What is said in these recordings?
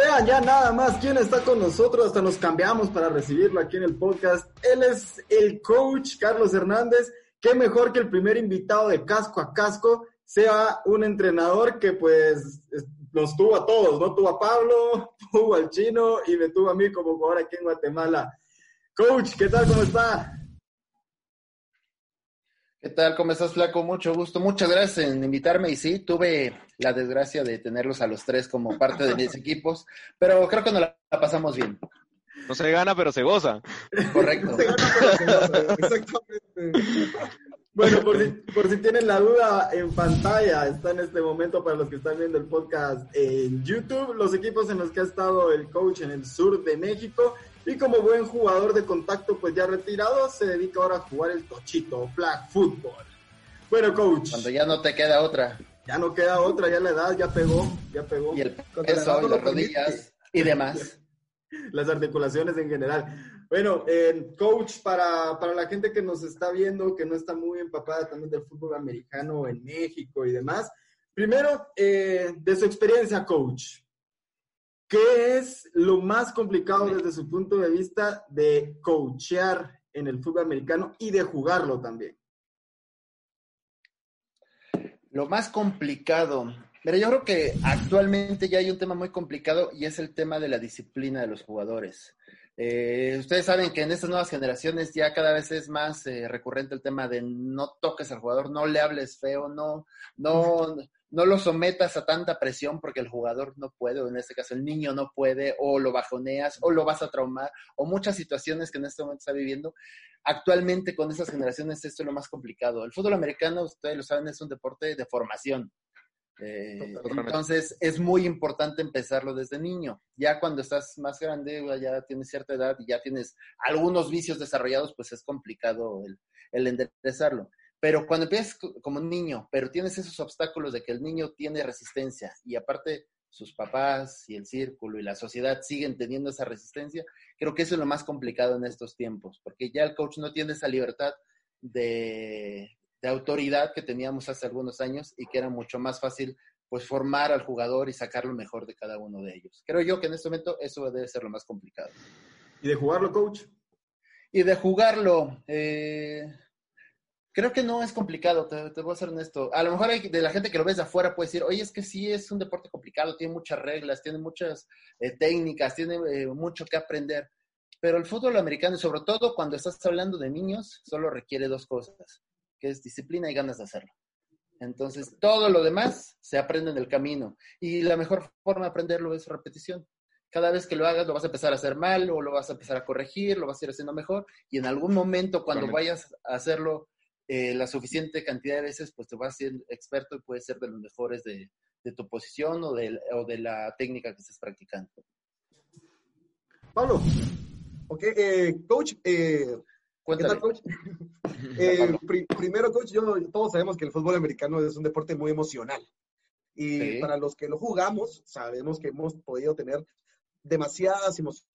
Vean ya nada más quién está con nosotros, hasta nos cambiamos para recibirlo aquí en el podcast. Él es el coach Carlos Hernández. Qué mejor que el primer invitado de casco a casco sea un entrenador que pues nos tuvo a todos, ¿no? Tuvo a Pablo, tuvo al chino y me tuvo a mí como jugador aquí en Guatemala. Coach, ¿qué tal? ¿Cómo está? ¿Qué tal? ¿Cómo estás, Flaco? Mucho gusto. Muchas gracias en invitarme. Y sí, tuve la desgracia de tenerlos a los tres como parte de mis equipos, pero creo que nos la pasamos bien. No se gana, pero se goza. Correcto. Se gana, pero se goza, Exactamente. Bueno, por si, por si tienen la duda, en pantalla está en este momento para los que están viendo el podcast en YouTube, los equipos en los que ha estado el coach en el sur de México. Y como buen jugador de contacto, pues ya retirado, se dedica ahora a jugar el tochito, flag football. Bueno, coach. Cuando ya no te queda otra. Ya no queda otra, ya la edad ya pegó, ya pegó. Y el peso, las rodillas y demás. las articulaciones en general. Bueno, eh, coach, para, para la gente que nos está viendo, que no está muy empapada también del fútbol americano en México y demás, primero, eh, de su experiencia, coach, ¿qué es lo más complicado desde su punto de vista de coachear en el fútbol americano y de jugarlo también? Lo más complicado. Pero yo creo que actualmente ya hay un tema muy complicado y es el tema de la disciplina de los jugadores. Eh, ustedes saben que en estas nuevas generaciones ya cada vez es más eh, recurrente el tema de no toques al jugador, no le hables feo, no, no, no lo sometas a tanta presión porque el jugador no puede, o en este caso el niño no puede, o lo bajoneas, o lo vas a traumar, o muchas situaciones que en este momento está viviendo. Actualmente con estas generaciones esto es lo más complicado. El fútbol americano, ustedes lo saben, es un deporte de formación. Eh, entonces es muy importante empezarlo desde niño. Ya cuando estás más grande, ya tienes cierta edad y ya tienes algunos vicios desarrollados, pues es complicado el, el enderezarlo. Pero cuando empiezas co- como niño, pero tienes esos obstáculos de que el niño tiene resistencia y aparte sus papás y el círculo y la sociedad siguen teniendo esa resistencia, creo que eso es lo más complicado en estos tiempos, porque ya el coach no tiene esa libertad de, de autoridad que teníamos hace algunos años y que era mucho más fácil pues formar al jugador y sacar lo mejor de cada uno de ellos. Creo yo que en este momento eso debe ser lo más complicado. ¿Y de jugarlo, coach? Y de jugarlo, eh, creo que no es complicado, te, te voy a ser honesto. A lo mejor hay de la gente que lo ves de afuera puede decir, oye, es que sí es un deporte complicado, tiene muchas reglas, tiene muchas eh, técnicas, tiene eh, mucho que aprender. Pero el fútbol americano, y sobre todo cuando estás hablando de niños, solo requiere dos cosas, que es disciplina y ganas de hacerlo. Entonces, todo lo demás se aprende en el camino. Y la mejor forma de aprenderlo es repetición. Cada vez que lo hagas, lo vas a empezar a hacer mal o lo vas a empezar a corregir, lo vas a ir haciendo mejor. Y en algún momento, cuando vayas a hacerlo eh, la suficiente cantidad de veces, pues te vas a ser experto y puedes ser de los mejores de, de tu posición o de, o de la técnica que estés practicando. Pablo, Ok, eh, coach, eh, ¿qué tal, coach? Eh, pri- primero, coach, yo, todos sabemos que el fútbol americano es un deporte muy emocional. Y Sí. para los que lo jugamos, sabemos que hemos podido tener demasiadas emociones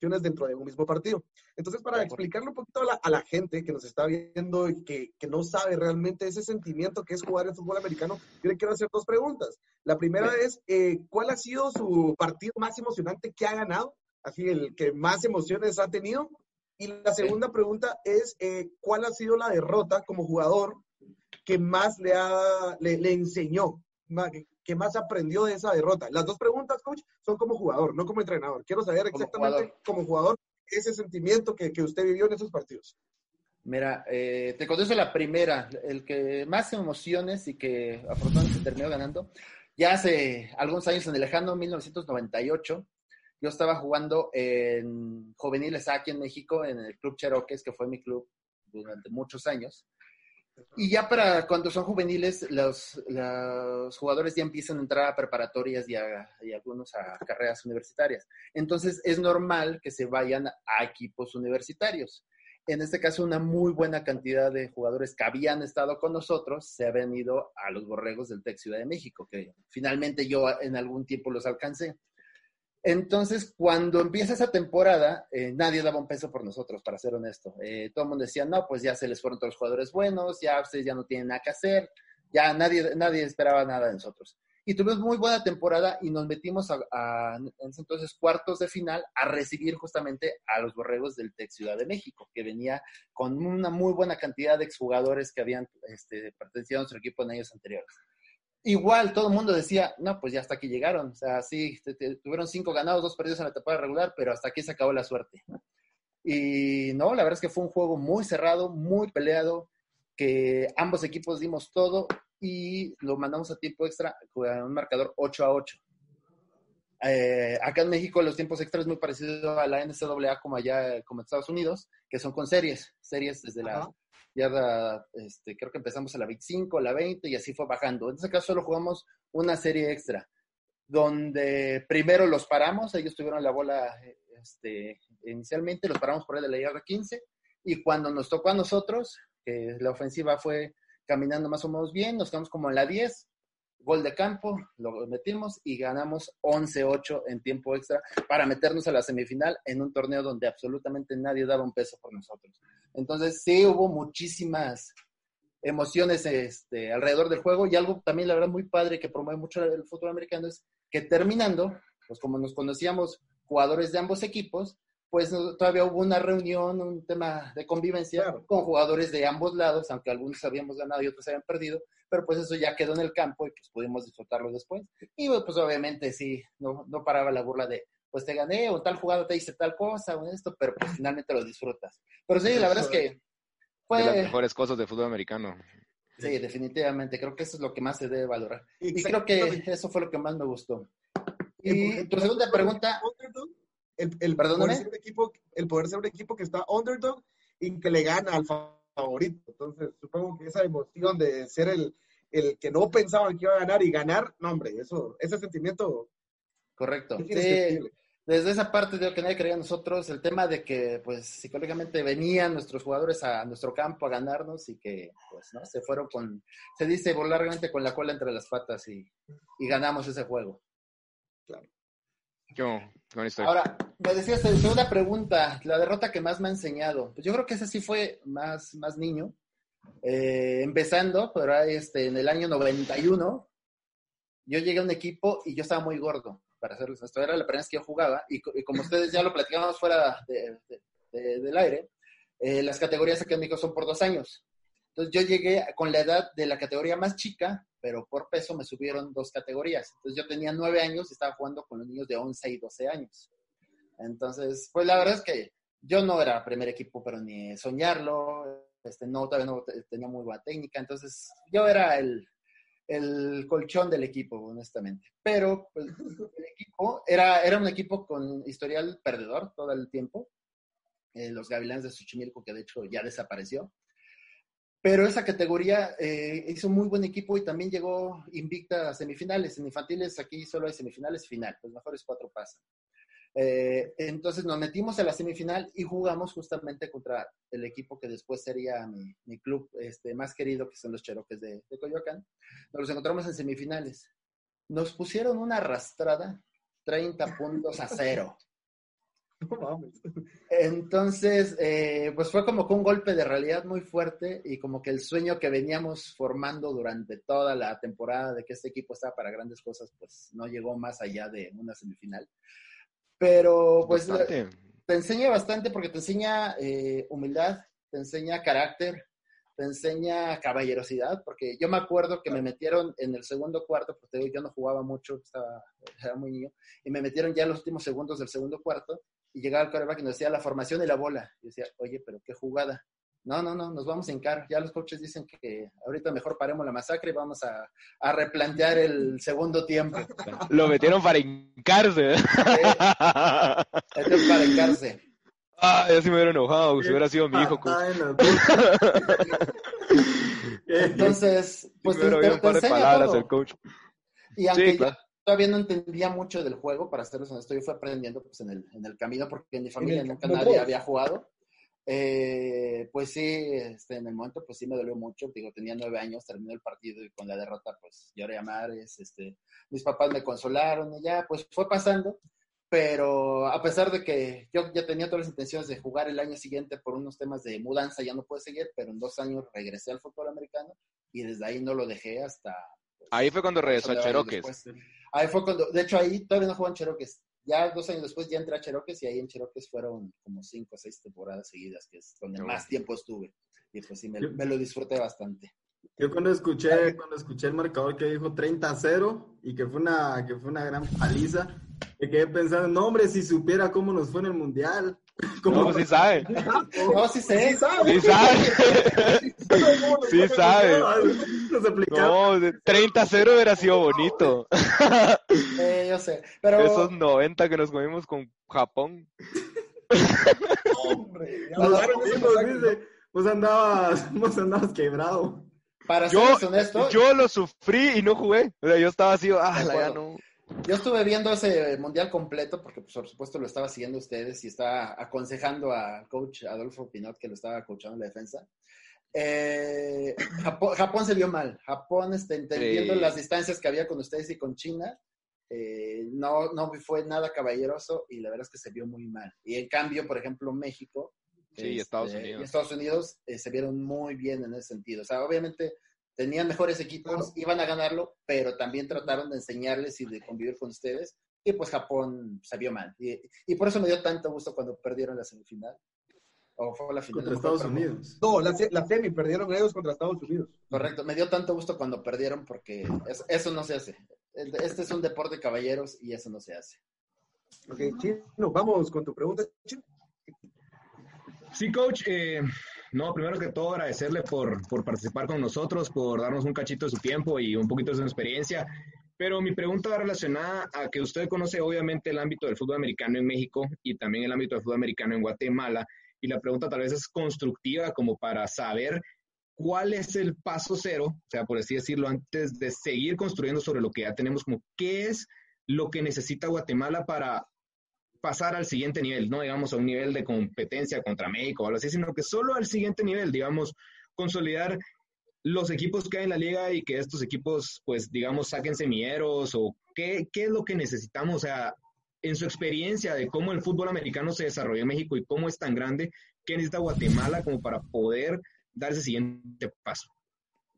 dentro de un mismo partido. Entonces, para explicarle un poquito a la, a la gente que nos está viendo y que, que no sabe realmente ese sentimiento que es jugar el fútbol americano, yo le quiero hacer dos preguntas. La primera es, eh, ¿cuál ha sido su partido más emocionante que ha ganado? Así, el que más emociones ha tenido. Y la segunda pregunta es, eh, ¿cuál ha sido la derrota como jugador que más le, ha, le, le enseñó, que más aprendió de esa derrota? Las dos preguntas, coach, son como jugador, no como entrenador. Quiero saber Como exactamente jugador. como jugador ese sentimiento que, que usted vivió en esos partidos. Mira, eh, te contesto la primera, el que más emociones y que afortunadamente terminó ganando. Ya hace algunos años, en el lejano 1998, yo estaba jugando en juveniles aquí en México, en el Club Cheroques, que fue mi club durante muchos años. Y ya para cuando son juveniles, los, jugadores ya empiezan a entrar a preparatorias y, a- algunos a carreras universitarias. Entonces es normal que se vayan a equipos universitarios. En este caso, una muy buena cantidad de jugadores que habían estado con nosotros se habían ido a los borregos del TEC Ciudad de México, que finalmente yo en algún tiempo los alcancé. Entonces, cuando empieza esa temporada, eh, nadie daba un peso por nosotros, para ser honesto. Eh, todo el mundo decía, no, pues ya se les fueron todos los jugadores buenos, ya ustedes ya no tienen nada que hacer, ya nadie, nadie esperaba nada de nosotros. Y tuvimos muy buena temporada y nos metimos a, en ese entonces cuartos de final a recibir justamente a los borregos del TEC Ciudad de México, que venía con una muy buena cantidad de exjugadores que habían este, pertenecido a nuestro equipo en años anteriores igual todo el mundo decía, no, pues ya hasta aquí llegaron. O sea, sí, te- tuvieron cinco ganados, dos perdidos en la temporada regular, pero hasta aquí se acabó la suerte. Y no, la verdad es que fue un juego muy cerrado, muy peleado, que ambos equipos dimos todo y lo mandamos a tiempo extra con un marcador 8 a 8. Eh, acá en México los tiempos extras es muy parecido a la NCAA como allá, como en Estados Unidos, que son con series, series desde la. Yarda, este, creo que empezamos a la 25, la 20 y así fue bajando. En este caso solo jugamos una serie extra, donde primero los paramos, ellos tuvieron la bola este, inicialmente, los paramos por ahí de la yarda 15 y cuando nos tocó a nosotros, que la ofensiva fue caminando más o menos bien, nos quedamos como en la 10, gol de campo, lo metimos y ganamos 11-8 en tiempo extra para meternos a la semifinal en un torneo donde absolutamente nadie daba un peso por nosotros. Entonces sí hubo muchísimas emociones este, alrededor del juego y algo también la verdad muy padre que promueve mucho el fútbol americano es que terminando, pues como nos conocíamos jugadores de ambos equipos, pues todavía hubo una reunión, un tema de convivencia Claro. con jugadores de ambos lados, aunque algunos habíamos ganado y otros habían perdido, pero pues eso ya quedó en el campo y pues pudimos disfrutarlo después. Y pues obviamente sí, no, no paraba la burla de, pues te gané o tal jugada te hice tal cosa o esto, pero pues finalmente lo disfrutas. Pero sí, la verdad es que fue... De las mejores cosas de fútbol americano. Sí, definitivamente. Creo que eso es lo que más se debe valorar. Y creo que eso fue lo que más me gustó. Y tu segunda pregunta, Underdog, el, el Perdóname. poder ser un equipo, el poder ser un equipo que está underdog y que le gana al fa- favorito. Entonces, supongo que esa emoción de ser el, el que no pensaban que iba a ganar y ganar, no, hombre, eso, ese sentimiento correcto. es Sí. Desde esa parte de lo que nadie creía nosotros, el tema de que, pues, psicológicamente venían nuestros jugadores a nuestro campo a ganarnos y que, pues, ¿no? Se fueron con, se dice volarmente con la cola entre las patas y, y ganamos ese juego. Qué buena historia. Ahora, me decías, eh, segunda pregunta, la derrota que más me ha enseñado. Pues yo creo que esa sí fue más, más niño. Eh, empezando, pero ahí, este, en el año 91, yo llegué a un equipo y yo estaba muy gordo, para hacerles esto. Era la primera vez que yo jugaba y, y como ustedes ya lo platicamos fuera de- de- de- del aire, eh, las categorías México son por dos años. Entonces yo llegué con la edad de la categoría más chica, pero por peso me subieron dos categorías. Entonces yo tenía nueve años y estaba jugando con los niños de 11 y 12 años. Entonces, pues la verdad es que yo no era primer equipo, pero ni soñarlo, este, no, todavía no te- tenía muy buena técnica, entonces yo era el, el colchón del equipo, honestamente. Pero pues, el equipo era, era un equipo con historial perdedor todo el tiempo, eh, los Gavilanes de Xochimilco, que de hecho ya desapareció. Pero esa categoría eh, hizo muy buen equipo y también llegó invicta a semifinales. En infantiles aquí solo hay semifinales final, los mejores cuatro pasan. Eh, entonces nos metimos a la semifinal y jugamos justamente contra el equipo que después sería mi, mi club este, más querido, que son los Cheroques de, de Coyoacán. Nos encontramos en semifinales. Nos pusieron una arrastrada, 30 puntos a cero. Entonces, eh, pues fue como que un golpe de realidad muy fuerte y como que el sueño que veníamos formando durante toda la temporada de que este equipo estaba para grandes cosas, pues no llegó más allá de una semifinal. Pero pues Bastante. te enseña bastante porque te enseña eh, humildad, te enseña carácter, te enseña caballerosidad, porque yo me acuerdo que me metieron en el segundo cuarto, porque yo no jugaba mucho, estaba, era muy niño, y me metieron ya en los últimos segundos del segundo cuarto, y llegaba el quarterback y nos decía la formación y la bola. Y decía, oye, pero qué jugada. No, no, no, nos vamos a hincar. Ya los coaches dicen que ahorita mejor paremos la masacre y vamos a, a replantear el segundo tiempo. Lo metieron para hincarse. Esto es para hincarse. Ah, ya se me hubiera enojado, si hubiera sido mi hijo. Entonces, pues te, te- te par de enseña palabras todo. el coach. Y aunque Sí, yo todavía no entendía mucho del juego, para serles honesto, yo fui aprendiendo pues, en, el, en el camino porque en mi familia el- nunca nadie había jugado. Eh, pues sí, este, en el momento pues sí me dolió mucho. Digo, tenía nueve años, terminó el partido y con la derrota pues lloré a mares. Este, mis papás me consolaron y ya pues fue pasando. Pero a pesar de que yo ya tenía todas las intenciones de jugar el año siguiente por unos temas de mudanza, ya no pude seguir, pero en dos años regresé al fútbol americano y desde ahí no lo dejé hasta Ahí fue cuando regresó a después. Ahí fue cuando, de hecho ahí todavía no jugó en Cheroques. Ya dos años después ya entré a Cheroques y ahí en Cheroques fueron como cinco o seis temporadas seguidas, que es donde más tiempo estuve. Y pues sí, me, me lo disfruté bastante. Yo cuando escuché, cuando escuché el marcador que dijo 30-0 y que fue una, que fue una gran paliza, me quedé pensando, no hombre, si supiera cómo nos fue en el mundial. No, pues sí sabe. No, sí sé. Sí sabe. Sí sabe. ¿Cómo nos Sí fue? sabe. Nos aplicaron. No, de 30-0 hubiera sido bonito. Eh, yo sé. Pero Esos 90 que nos comimos con Japón. Hombre, ya dice, vos andabas, vos andabas quebrado. para Yo, serles honesto, yo, yo lo sufrí y no jugué. O sea, yo estaba así, ah, la ya no. estuve viendo ese mundial completo, porque pues, por supuesto lo estaba siguiendo ustedes y estaba aconsejando al coach Adolfo Pinot, que lo estaba coachando en la defensa. Eh, Japón, Japón se vio mal. Japón, este, entendiendo Sí. las distancias que había con ustedes y con China, eh, no, no fue nada caballeroso y la verdad es que se vio muy mal. Y en cambio, por ejemplo, México Sí, este, Estados Unidos. y Estados Unidos eh, se vieron muy bien en ese sentido. O sea, obviamente tenían mejores equipos, Claro. iban a ganarlo, pero también trataron de enseñarles y de convivir con ustedes. Y pues Japón se vio mal. Y, y por eso me dio tanto gusto cuando perdieron la semifinal. O fue la final. Contra Estados Unidos. No, la, la semi perdieron ellos contra Estados Unidos. Correcto, me dio tanto gusto cuando perdieron porque es- eso no se hace. Este es un deporte de caballeros y eso no se hace. Ok, Chino, vamos con tu pregunta, Chino. Sí, coach. eh, no, primero que todo agradecerle por, por participar con nosotros, por darnos un cachito de su tiempo y un poquito de su experiencia. Pero mi pregunta va relacionada a que usted conoce obviamente el ámbito del fútbol americano en México y también el ámbito del fútbol americano en Guatemala. Y la pregunta tal vez es constructiva como para saber cuál es el paso cero, o sea, por así decirlo, antes de seguir construyendo sobre lo que ya tenemos, como qué es lo que necesita Guatemala para pasar al siguiente nivel, no digamos a un nivel de competencia contra México o algo así, sino que solo al siguiente nivel, digamos, consolidar los equipos que hay en la liga y que estos equipos, pues, digamos, saquen semilleros o qué, qué es lo que necesitamos, o sea, en su experiencia de cómo el fútbol americano se desarrolló en México y cómo es tan grande, ¿qué necesita Guatemala como para poder dar ese siguiente paso?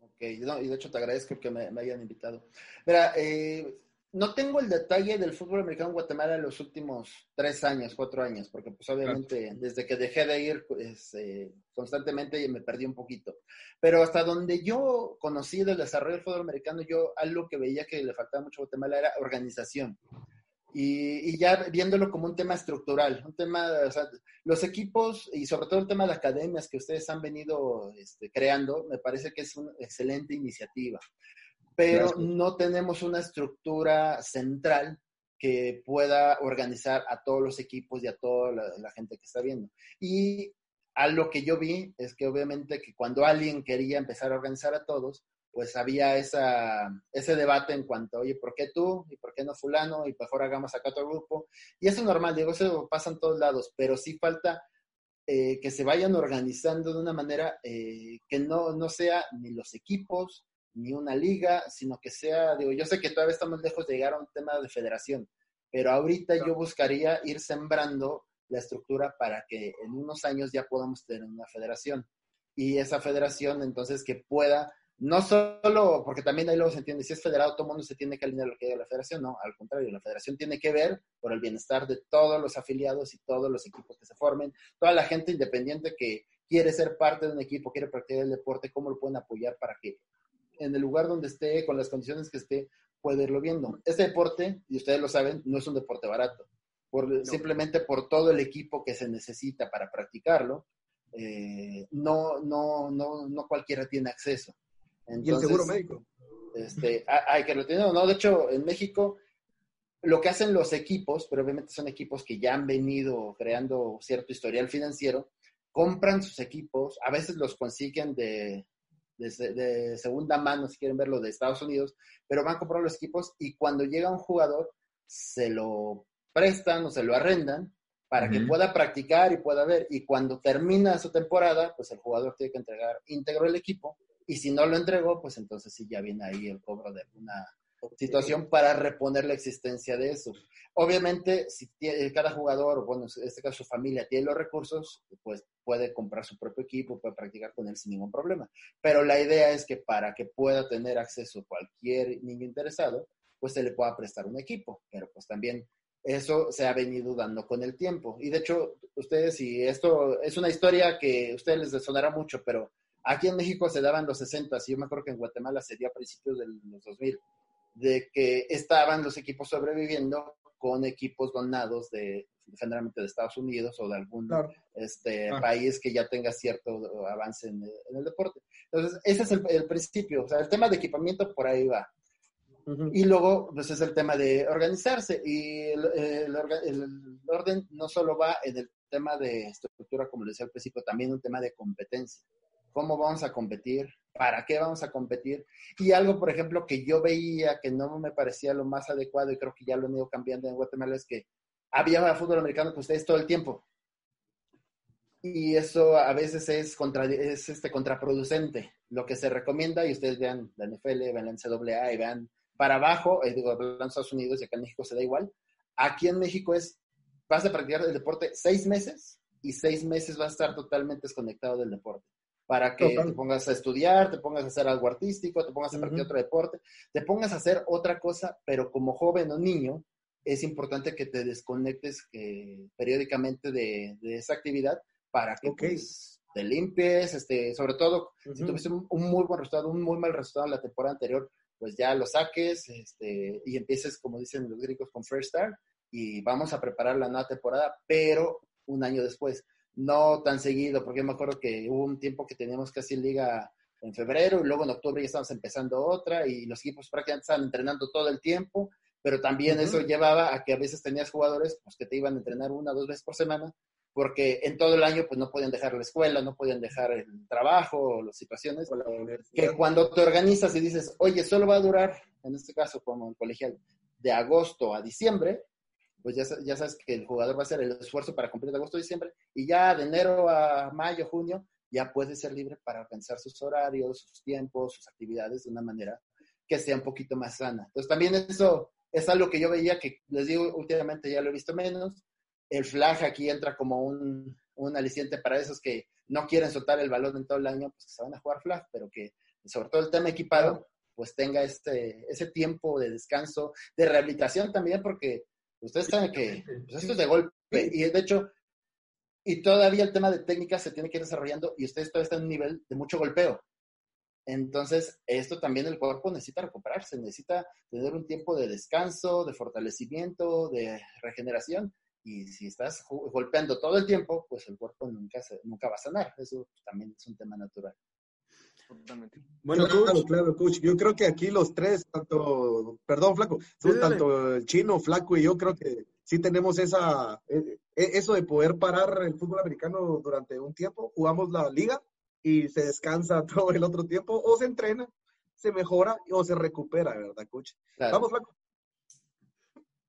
Ok, no, y de hecho te agradezco que me, me hayan invitado. Mira, eh, no tengo el detalle del fútbol americano en Guatemala en los últimos tres años, cuatro años, porque pues obviamente desde que dejé de ir pues, eh, constantemente me perdí un poquito. Pero hasta donde yo conocí del desarrollo del fútbol americano, yo algo que veía que le faltaba mucho a Guatemala era organización. Y, y ya viéndolo como un tema estructural, un tema, o sea, los equipos y sobre todo el tema de academias que ustedes han venido este, creando, me parece que es una excelente iniciativa. Pero Gracias. no tenemos una estructura central que pueda organizar a todos los equipos y a toda la, la gente que está viendo. Y a lo que yo vi es que obviamente que cuando alguien quería empezar a organizar a todos, pues había esa, ese debate en cuanto, oye, ¿por qué tú? ¿Y por qué no fulano? Y mejor hagamos acá otro grupo. Y eso es normal, digo, eso pasa en todos lados, pero sí falta eh, que se vayan organizando de una manera eh, que no, no sea ni los equipos, ni una liga, sino que sea, digo, yo sé que todavía estamos lejos de llegar a un tema de federación, pero ahorita yo buscaría ir sembrando la estructura para que en unos años ya podamos tener una federación. Y esa federación, entonces, que pueda, no solo, porque también ahí luego se entiende, si es federado, todo el mundo se tiene que alinear lo que diga la federación, no, al contrario, la federación tiene que ver por el bienestar de todos los afiliados y todos los equipos que se formen, toda la gente independiente que quiere ser parte de un equipo, quiere practicar el deporte, cómo lo pueden apoyar para que en el lugar donde esté, con las condiciones que esté, pueda irlo viendo. Este deporte, y ustedes lo saben, no es un deporte barato. Por, Simplemente por todo el equipo que se necesita para practicarlo, eh, no, no, no, no cualquiera tiene acceso. Y el seguro médico. Este, hay que lo ¿no? De hecho, en México, lo que hacen los equipos, pero obviamente son equipos que ya han venido creando cierto historial financiero, compran sus equipos, a veces los consiguen de, de, se- de segunda mano, si quieren verlo, de Estados Unidos, pero van a comprar los equipos y cuando llega un jugador, se lo prestan o se lo arrendan para que pueda practicar y pueda ver. Y cuando termina su temporada, pues el jugador tiene que entregar íntegro el equipo. Y si no lo entregó, pues entonces sí ya viene ahí el cobro de una situación para reponer la existencia de eso. Obviamente, si tie- cada jugador, bueno, en este caso su familia, tiene los recursos, pues puede comprar su propio equipo, puede practicar con él sin ningún problema. Pero la idea es que para que pueda tener acceso cualquier niño interesado, pues se le pueda prestar un equipo. Pero pues también eso se ha venido dando con el tiempo. Y de hecho, ustedes, y esto es una historia que a ustedes les sonará mucho, pero aquí en México se daban los 60, y yo me acuerdo que en Guatemala se dio a principios de los 2000, de que estaban los equipos sobreviviendo con equipos donados de generalmente de Estados Unidos o de algún Claro. este, Ah. país que ya tenga cierto avance en, en el deporte. Entonces, ese es el, el principio. O sea, el tema de equipamiento por ahí va. Y luego, pues es el tema de organizarse. Y el, el orga- el orden no solo va en el tema de estructura, como les decía al principio, también un tema de competencia. ¿Cómo vamos a competir? ¿Para qué vamos a competir? Y algo, por ejemplo, que yo veía que no me parecía lo más adecuado y creo que ya lo han ido cambiando en Guatemala es que había fútbol americano que ustedes todo el tiempo. Y eso a veces es, contra, es este, contraproducente. Lo que se recomienda, y ustedes vean la NFL, vean la NCAA y vean para abajo, eh, digo, de Estados Unidos y acá en México se da igual. Aquí en México es, vas a practicar el deporte seis meses y seis meses vas a estar totalmente desconectado del deporte. Para que Total. te pongas a estudiar, te pongas a hacer algo artístico, te pongas a practicar Ujú. otro deporte, te pongas a hacer otra cosa, pero como joven o niño, es importante que te desconectes eh, periódicamente de, de esa actividad para que pues, te limpies, este, sobre todo si tuviste un, un muy buen resultado, un muy mal resultado en la temporada anterior, pues ya lo saques este, y empieces, como dicen los gringos, con First Start y vamos a preparar la nueva temporada, pero un año después, no tan seguido, porque me acuerdo que hubo un tiempo que teníamos casi liga en febrero y luego en octubre ya estábamos empezando otra y los equipos prácticamente estaban entrenando todo el tiempo, pero también eso llevaba a que a veces tenías jugadores pues, que te iban a entrenar una o dos veces por semana porque en todo el año pues no podían dejar la escuela, no podían dejar el trabajo o las situaciones, la que cuando te organizas y dices, oye, solo va a durar, en este caso como el colegial, de agosto a diciembre, pues ya, ya sabes que el jugador va a hacer el esfuerzo para cumplir de agosto a diciembre, y ya de enero a mayo, junio, ya puede ser libre para organizar sus horarios, sus tiempos, sus actividades de una manera que sea un poquito más sana. Entonces también eso es algo que yo veía que, les digo, últimamente ya lo he visto menos. El flag aquí entra como un, un aliciente para esos que no quieren soltar el balón en todo el año, pues que se van a jugar flag, pero que sobre todo el tema equipado, pues tenga este, ese tiempo de descanso, de rehabilitación también, porque ustedes saben que pues, esto es de golpe. Y de hecho, y todavía el tema de técnica se tiene que ir desarrollando y ustedes todavía están en un nivel de mucho golpeo. Entonces, esto también el cuerpo necesita recuperarse, necesita tener un tiempo de descanso, de fortalecimiento, de regeneración. Y si estás golpeando todo el tiempo, pues el cuerpo nunca, se- nunca va a sanar. Eso también es un tema natural. Totalmente. Bueno, claro, coach, claro, coach. Yo creo que aquí los tres, tanto, perdón, Flaco, Sí, tanto el chino, Flaco y yo creo que sí tenemos esa, eh, eh, eso de poder parar el fútbol americano durante un tiempo. Jugamos la liga y se descansa todo el otro tiempo, o se entrena, se mejora o se recupera, ¿verdad, coach? Claro. Vamos, Flaco.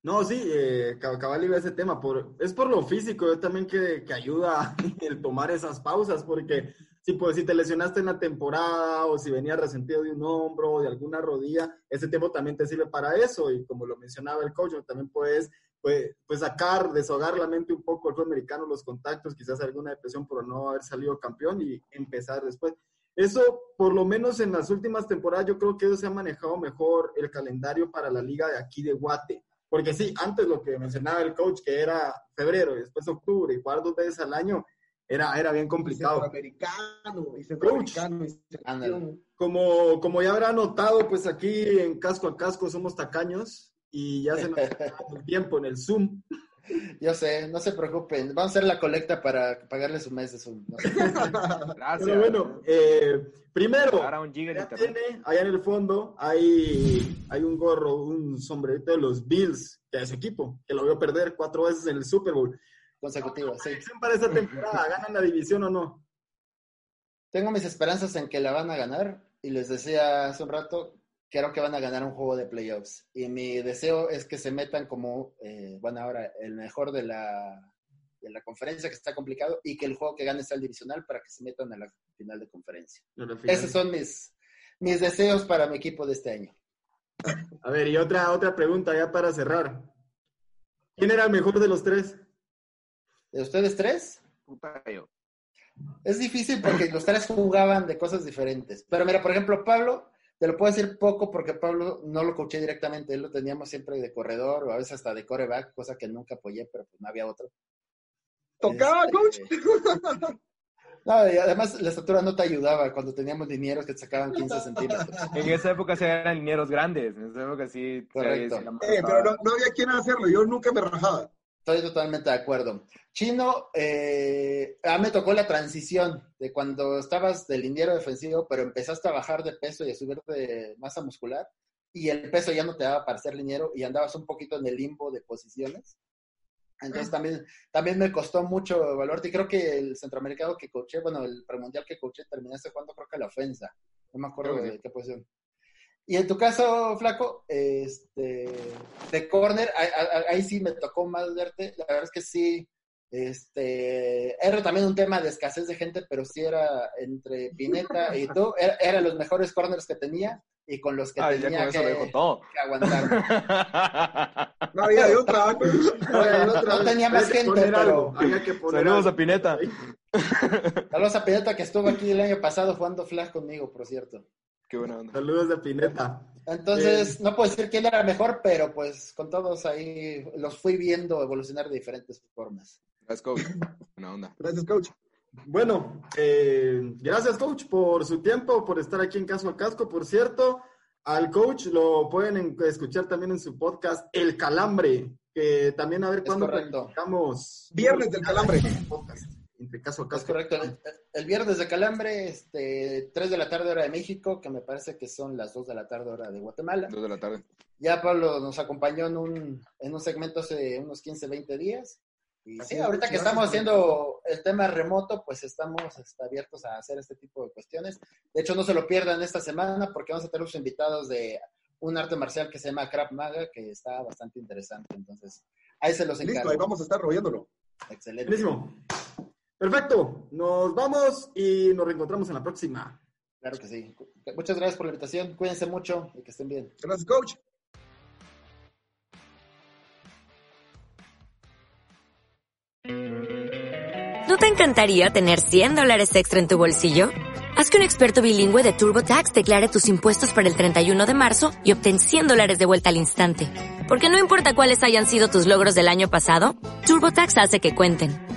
No, sí, eh, cab- cabal iba a ese tema. Por, es por lo físico, yo también que, que ayuda el tomar esas pausas, porque si, pues, si te lesionaste en la temporada o si venías resentido de un hombro o de alguna rodilla, ese tiempo también te sirve para eso. Y como lo mencionaba el coach, también puedes pues, pues sacar, deshogar la mente un poco el fútbol americano, los contactos, quizás alguna depresión por no haber salido campeón y empezar después. Eso, por lo menos en las últimas temporadas, yo creo que eso se ha manejado mejor el calendario para la liga de aquí de Guate. Porque sí, antes lo que mencionaba el coach, que era febrero y después octubre y jugar dos veces al año, era, era bien complicado. Centroamericano y centroamericano y. Como, como ya habrá notado, pues aquí en Casco a Casco somos tacaños y ya se nos acaba el tiempo en el Zoom. Yo sé, no se preocupen. Vamos a hacer la colecta para pagarle su mes de Zoom. No. Gracias. Pero bueno, eh, primero, Ahora un giga de ya tiene, allá en el fondo hay, hay un gorro, un sombrerito de los Bills, que es su equipo, que lo vio perder cuatro veces en el Super Bowl. Consecutiva, sí. Para esta temporada, ¿ganan la división o no? Tengo mis esperanzas en que la van a ganar y les decía hace un rato, creo que van a ganar un juego de playoffs. Y mi deseo es que se metan como, eh, bueno, ahora el mejor de la, de la conferencia, que está complicado, y que el juego que gane sea el divisional para que se metan a la final de conferencia. Esos son mis, mis deseos para mi equipo de este año. A ver, y otra, otra pregunta ya para cerrar. ¿Quién era el mejor de los tres? ¿De ustedes tres? Puta yo. Es difícil porque los tres jugaban de cosas diferentes. Pero mira, por ejemplo, Pablo, te lo puedo decir poco porque Pablo no lo coaché directamente, él lo teníamos siempre de corredor o a veces hasta de coreback, cosa que nunca apoyé, pero pues no había otro. ¿Tocaba, Este, coach? No, y además la estatura no te ayudaba cuando teníamos dineros que te sacaban 15 centímetros. En esa época sí eran linieros grandes. En esa época sí. Correcto. sí, Eh, pero no, no había quien hacerlo, yo nunca me rajaba. Estoy totalmente de acuerdo. Chino, eh, a mí me tocó la transición de cuando estabas de liniero defensivo, pero empezaste a bajar de peso y a subir de masa muscular, y el peso ya no te daba para ser liniero y andabas un poquito en el limbo de posiciones. Entonces también, también me costó mucho evaluarte y creo que el centroamericano que coaché, bueno, el premundial que coaché terminaste jugando creo que la ofensa. No me acuerdo de qué posición. Y en tu caso, Flaco, este, de corner, ahí, ahí- sí me tocó más verte. La verdad es que sí, este, era también un tema de escasez de gente, pero sí era entre Pineta y tú, era- eran los mejores corners que tenía y con los que tenía que, aguantar. No había de otra. otro, No tenía más gente, pero- algo, había que poner Saludos algo. a Pineta. Saludos a Pineta que estuvo aquí el año pasado jugando flash conmigo, por cierto. Qué buena onda. Saludos de Pineta. Entonces, no puedo decir quién era mejor, pero pues con todos ahí los fui viendo evolucionar de diferentes formas. Gracias, coach. Buena onda. Gracias, coach. Bueno, eh, gracias coach por su tiempo, por estar aquí en Caso a Casco. Por cierto, al coach lo pueden en- escuchar también en su podcast El Calambre, que también a ver cuándo planificamos. Viernes del Calambre. Podcast, entre Caso a Es Casco. correcto. El, el viernes de Calambre, este, 3 de la tarde hora de México, que me parece que son las 2 de la tarde hora de Guatemala. Dos de la tarde. Ya Pablo nos acompañó en un, en un segmento hace unos 15, 20 días. Y Así sí, es, ahorita que estamos haciendo el tema remoto, pues estamos este, abiertos a hacer este tipo de cuestiones. De hecho, no se lo pierdan esta semana porque vamos a tener los invitados de un arte marcial que se llama Krav Maga, que está bastante interesante. Entonces, ahí se los Listo, encargo. ahí vamos a estar robiéndolo. Excelente. Buenísimo. Perfecto. Nos vamos y nos reencontramos en la próxima. Claro que sí. Muchas gracias por la invitación. Cuídense mucho y que estén bien. Gracias, coach. ¿No te encantaría tener 100 dólares extra en tu bolsillo? Haz que un experto bilingüe de TurboTax declare tus impuestos para el 31 de marzo y obtén 100 dólares de vuelta al instante. Porque no importa cuáles hayan sido tus logros del año pasado, TurboTax hace que cuenten.